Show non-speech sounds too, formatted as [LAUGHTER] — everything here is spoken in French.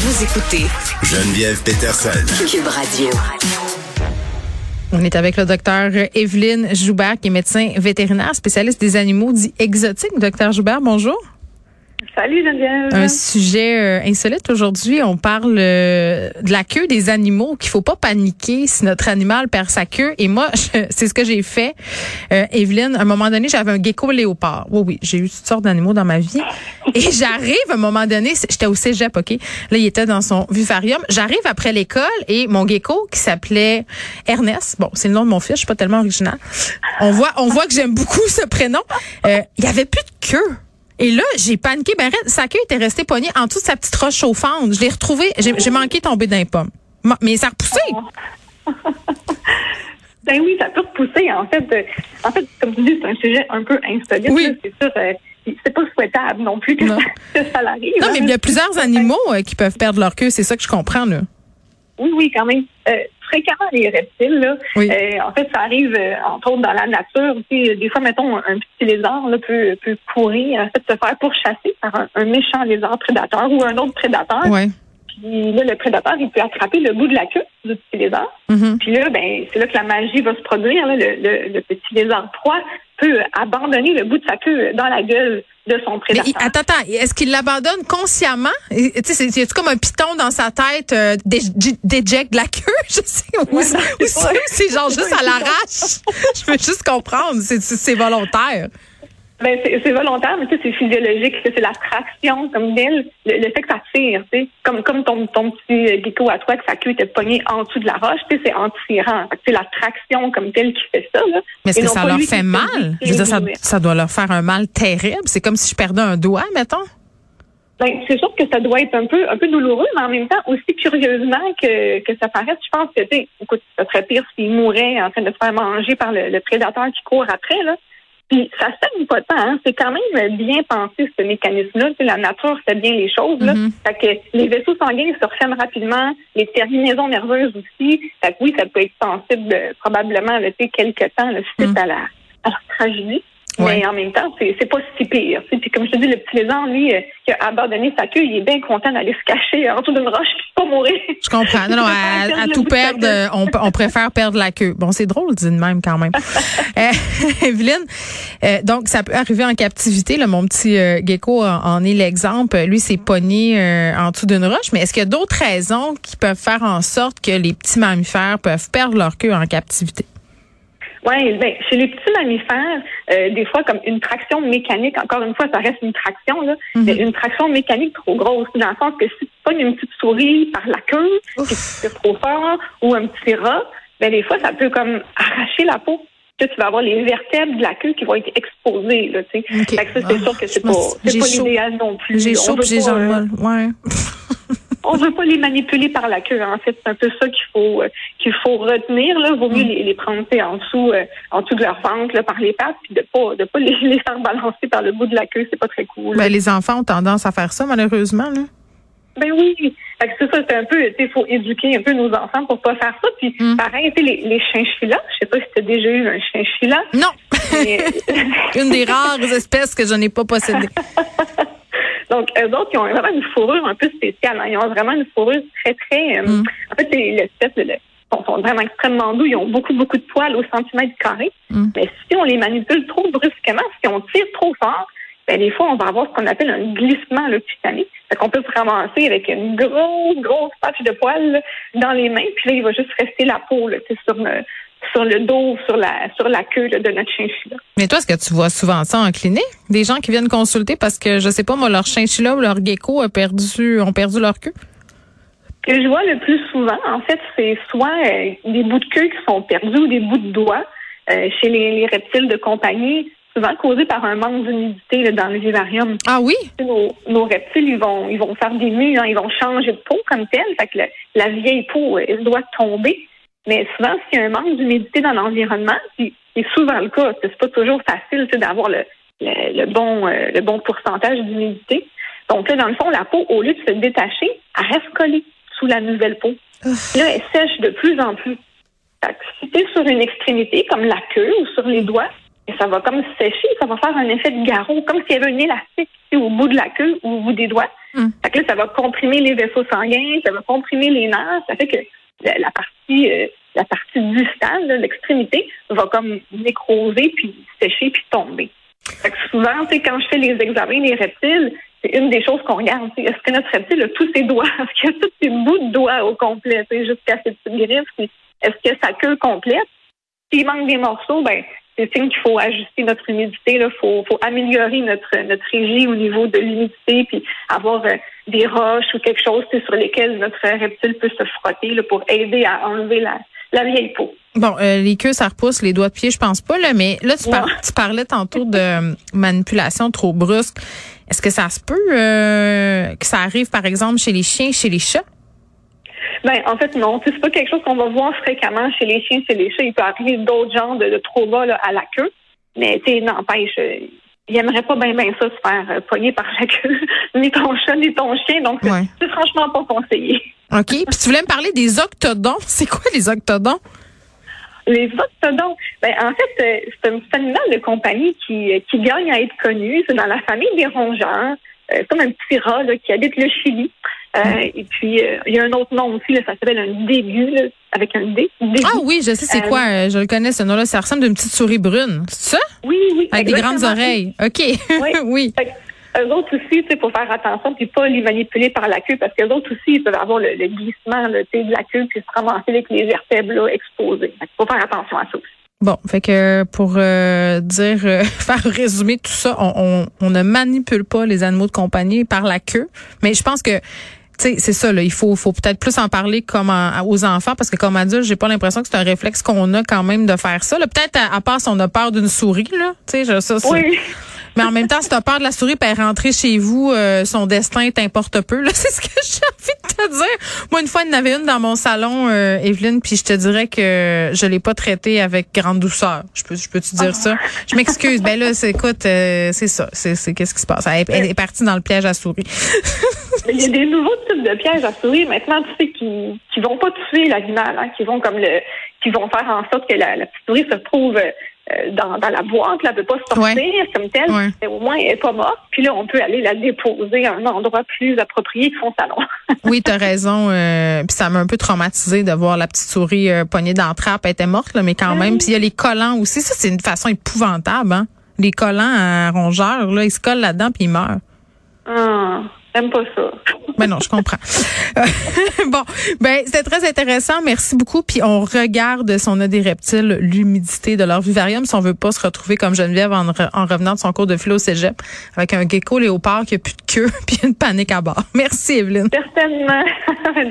Vous écoutez Geneviève Peterson. Cube Radio. On est avec le docteur Evelyne Joubert, qui est médecin vétérinaire, spécialiste des animaux dits exotiques. Docteur Joubert, bonjour. Salut Geneviève. Un sujet euh, insolite aujourd'hui. On parle euh, de la queue des animaux, qu'il faut pas paniquer si notre animal perd sa queue. Et moi, [LAUGHS] c'est ce que j'ai fait. Euh, Evelyne, à un moment donné, j'avais un gecko léopard. Oui, oui, j'ai eu toutes sortes d'animaux dans ma vie. Et [LAUGHS] j'arrive à un moment donné, j'étais au cégep, OK? Là, il était dans son vivarium. J'arrive après l'école et mon gecko, qui s'appelait Ernest, bon, c'est le nom de mon fils, je suis pas tellement original. On voit, on voit que j'aime beaucoup ce prénom. Euh, il y avait plus de queue. Et là, j'ai paniqué. Ben, sa queue était restée poignée en dessous de sa petite roche chauffante. Je l'ai retrouvée. J'ai manqué de tomber d'un pomme. Ma- Mais ça a repoussé. [LAUGHS] Ben oui, ça peut repousser. En fait, euh, en fait, comme tu dis, c'est un sujet un peu insolite. Oui. C'est sûr, euh, c'est pas souhaitable non plus que, Non. Ça, que ça l'arrive. Non, hein. mais il y a plusieurs [LAUGHS] animaux euh, qui peuvent perdre leur queue. C'est ça que je comprends, là. Oui, oui, quand même. Euh, fréquemment, les reptiles, là, Oui. euh, en fait, ça arrive, euh, entre autres, dans la nature. Tu sais, des fois, mettons, un petit lézard là, peut, peut courir, en fait, se faire pourchasser par un, un méchant lézard prédateur ou un autre prédateur. Puis là, le prédateur, il peut attraper le bout de la queue du petit lézard. Mhm. Puis là, ben, c'est là que la magie va se produire. là. Le, le- le petit lézard proie peut abandonner le bout de sa queue dans la gueule de son Mais prédateur. il- attends, attends. Est-ce qu'il l'abandonne consciemment? Et- Tu sais, c'est- comme un piton dans sa tête euh, d'é- d'éjecte de la queue? [LAUGHS] Je sais. Ou c'est genre juste à l'arrache? [LAUGHS] Je veux juste comprendre. C'est volontaire. Ben, c'est volontaire, mais tu sais, c'est physiologique. que C'est la traction comme d'elle, le, le fait que ça tire, tu sais, comme comme ton, ton petit gecko à toi que sa queue était pognée en dessous de la roche, tu sais, c'est en tirant. C'est la traction comme telle qui fait ça. Là. Mais est-ce que ça leur fait mal? Je veux dire, ça, ça doit leur faire un mal terrible. C'est comme si je perdais un doigt, mettons. Ben, c'est sûr que ça doit être un peu, un peu douloureux, mais en même temps, aussi curieusement que, que ça paraisse, je pense que, tu sais, écoute, ça serait pire s'il mourait en train de se faire manger par le, le prédateur qui court après, là. Puis ça saigne pas tant, hein. C'est quand même bien pensé, ce mécanisme-là. Tu sais, la nature fait bien les choses, là. Mhm. Fait que les vaisseaux sanguins se referment rapidement, les terminaisons nerveuses aussi. Fait que oui, ça peut être sensible, euh, probablement, là, quelques temps, là, suite Mhm. à la, à la tragédie. Ouais. Mais en même temps, c'est c'est pas si pire. Puis comme je te dis, le petit lézard, lui, euh, qui a abandonné sa queue, il est bien content d'aller se cacher en dessous d'une roche mourir. Je comprends. Non, non, [LAUGHS] à, tout perdre, euh, on, on préfère perdre la queue. Bon, c'est drôle dit de même quand même. [LAUGHS] euh, [LAUGHS] Evelyne, euh, donc ça peut arriver en captivité. Là, mon petit euh, gecko en, en est l'exemple. Lui, c'est pogné euh, en dessous d'une roche. Mais est-ce qu'il y a d'autres raisons qui peuvent faire en sorte que les petits mammifères peuvent perdre leur queue en captivité? Oui, ben, chez les petits mammifères, euh, des fois, comme une traction mécanique, encore une fois, ça reste une traction, là, Mhm. mais une traction mécanique trop grosse, dans le sens que si tu pognes une petite souris par la queue, que tu trop fort, ou un petit rat, ben, des fois, ça peut comme arracher la peau. Là, tu vas avoir les vertèbres de la queue qui vont être exposées, là, tu sais. Ok. Fait que ça, c'est Ah, sûr que c'est pas, pas l'idéal non plus. J'ai chaud j'ai jambes euh. Ouais. On veut pas les manipuler par la queue. En fait, c'est un peu ça qu'il faut euh, qu'il faut retenir. Là, vaut mieux Mm. les, les prendre en dessous, euh, en dessous de leur ventre, là, par les pattes, puis de pas de pas les, [LAUGHS] les faire balancer par le bout de la queue. C'est pas très cool. Ben, les enfants ont tendance à faire ça, malheureusement. Là. Ben oui. C'est ça, c'est un peu, tu sais, faut éduquer un peu nos enfants pour pas faire ça. Puis Mm. pareil, tu les, les chinchillas, je sais pas si tu as déjà eu un chinchilla. Non, mais- [LAUGHS] une des rares espèces que je n'ai pas possédées. [LAUGHS] Donc, eux autres, ils ont vraiment une fourrure un peu spéciale. hein. Ils ont vraiment une fourrure très, très... euh, Mm. En fait, les- l'espèce de... le- sont, vraiment extrêmement doux. Ils ont beaucoup, beaucoup de poils au centimètre carré. Mm. Mais si on les manipule trop brusquement, si on tire trop fort, ben, des fois, on va avoir ce qu'on appelle un glissement là, cutané. Fait qu'on peut se ramasser avec une grosse, grosse patch de poils là, dans les mains. Puis là, il va juste rester la peau là, tu sais, sur le, sur le dos, sur la, sur la queue là, de notre chinchilla. Mais toi, est-ce que tu vois souvent ça en clinique? Des gens qui viennent consulter? Parce que, je sais pas, moi, leur chinchilla ou leur gecko a perdu, ont perdu leur queue? Ce que je vois le plus souvent, en fait, c'est soit euh, des bouts de queue qui sont perdus ou des bouts de doigts euh, chez les, les reptiles de compagnie, souvent causés par un manque d'humidité dans le vivarium. Ah oui? Nos, nos reptiles, ils vont, ils vont faire des mues, hein, ils vont changer de peau comme telle, fait que le- la vieille peau, euh, elle doit tomber. Mais souvent, s'il y a un manque d'humidité dans l'environnement, qui est souvent le cas, parce que c'est pas toujours facile tu sais, d'avoir le, le, le bon, euh, le bon pourcentage d'humidité. Donc là, dans le fond, la peau, au lieu de se détacher, elle reste collée sous la nouvelle peau. Là, elle sèche de plus en plus. Fait que si tu es sur une extrémité, comme la queue ou sur les doigts, et ça va comme sécher, ça va faire un effet de garrot, comme s'il y avait un élastique au bout de la queue ou au bout des doigts. Mm. Fait que là, ça va comprimer les vaisseaux sanguins, ça va comprimer les nerfs, ça fait que la, la partie euh, la partie distale, l'extrémité, va comme nécroser, puis sécher, puis tomber. Fait que souvent, quand je fais les examens des reptiles, c'est une des choses qu'on regarde. Est-ce que notre reptile a tous ses doigts? [LAUGHS] Est-ce qu'il a tous ses bouts de doigts au complet, jusqu'à ses petites griffes? Est-ce que sa queue complète? S'il manque des morceaux, ben c'est signe qu'il faut ajuster notre humidité. Il faut, améliorer notre, notre régie au niveau de l'humidité, puis avoir euh, des roches ou quelque chose sur lesquelles notre reptile peut se frotter pour aider à enlever la, la vieille peau. Bon, euh, les queues, ça repousse, les doigts de pied, je pense pas, là, mais là, tu, par- tu parlais tantôt de euh, manipulation trop brusque. Est-ce que ça se peut euh, que ça arrive, par exemple, chez les chiens, chez les chats? Ben, en fait, non. C'est pas quelque chose qu'on va voir fréquemment chez les chiens, chez les chats. Il peut arriver d'autres genres de, de traumas là, à la queue. Mais tu sais, n'empêche, euh, il aimerait pas bien bien ça se faire euh, pogner par la queue, [LAUGHS] ni ton chat, ni ton chien. Donc, Ouais. c'est franchement pas conseillé. OK? Puis tu voulais me parler des octodons. [LAUGHS] C'est quoi les octodons? Les octodons, ben, en fait, euh, c'est un petit animal de compagnie qui, euh, qui gagne à être connu. C'est dans la famille des rongeurs. Euh, comme un petit rat là, qui habite le Chili. Euh, et puis, euh, il y a un autre nom aussi, là, ça s'appelle un dégu, là, avec un D. dégu. Ah oui, je sais c'est quoi. je le connais, ce nom-là. Ça ressemble à une petite souris brune. C'est ça? Oui, oui. Avec des grandes oreilles. OK. Oui. [LAUGHS] oui. Fait que eux autres aussi, tu sais, faut faire attention puis pas les manipuler par la queue parce qu'eux autres aussi, ils peuvent avoir le, le glissement là, tu sais, de la queue puis se ramasser avec les vertèbres là, exposées. Qu'il faut faire attention à ça aussi. Bon, fait que pour euh, dire, euh, [LAUGHS] faire résumer tout ça, on, on, on ne manipule pas les animaux de compagnie par la queue. Mais je pense que tu sais, c'est ça, là. Il faut, faut peut-être plus en parler comme en- aux enfants, parce que comme adulte, j'ai pas l'impression que c'est un réflexe qu'on a quand même de faire ça. là. Peut-être à, à part si on a peur d'une souris, là. Tu sais, ça, c'est- Oui. Mais en même temps, si tu as peur de la souris, elle est rentrée chez vous, euh, son destin t'importe peu. [LAUGHS] C'est ce que j'ai envie de te dire. Moi, une fois, il y en avait une dans mon salon, euh, Evelyne, puis je te dirais que je l'ai pas traitée avec grande douceur. Je peux, je peux te dire ça? Je m'excuse. Ben là, c'est, écoute, euh, c'est ça. C'est, c'est qu'est-ce qui se passe? Elle, est- partie dans le piège à souris. [LAUGHS] Il y a des nouveaux types de pièges à souris maintenant, tu sais, qui qui vont pas tuer l'animal, hein, qui vont comme le qui vont faire en sorte que la, la petite souris se retrouve euh, dans, dans la boîte, là, elle peut pas sortir Ouais. comme telle, Ouais. mais au moins elle est pas morte. Puis là, on peut aller la déposer à un endroit plus approprié que son salon. [LAUGHS] Oui, t'as raison. Euh, puis ça m'a un peu traumatisé de voir la petite souris euh, poignée dans la trappe. Elle était morte, là, mais quand même. Puis il y a les collants aussi. Ça, c'est une façon épouvantable. Hein? Les collants à rongeurs, là, ils se collent là-dedans puis ils meurent. Ah, j'aime pas ça. Ben non, je comprends. [LAUGHS] Bon, ben c'était très intéressant. Merci beaucoup. Puis on regarde si on a des reptiles, l'humidité de leur vivarium, si on veut pas se retrouver comme Geneviève en revenant de son cours de philo au cégep avec un gecko léopard qui a plus de queue [LAUGHS] puis une panique à bord. Merci Evelyne. Certainement. [LAUGHS]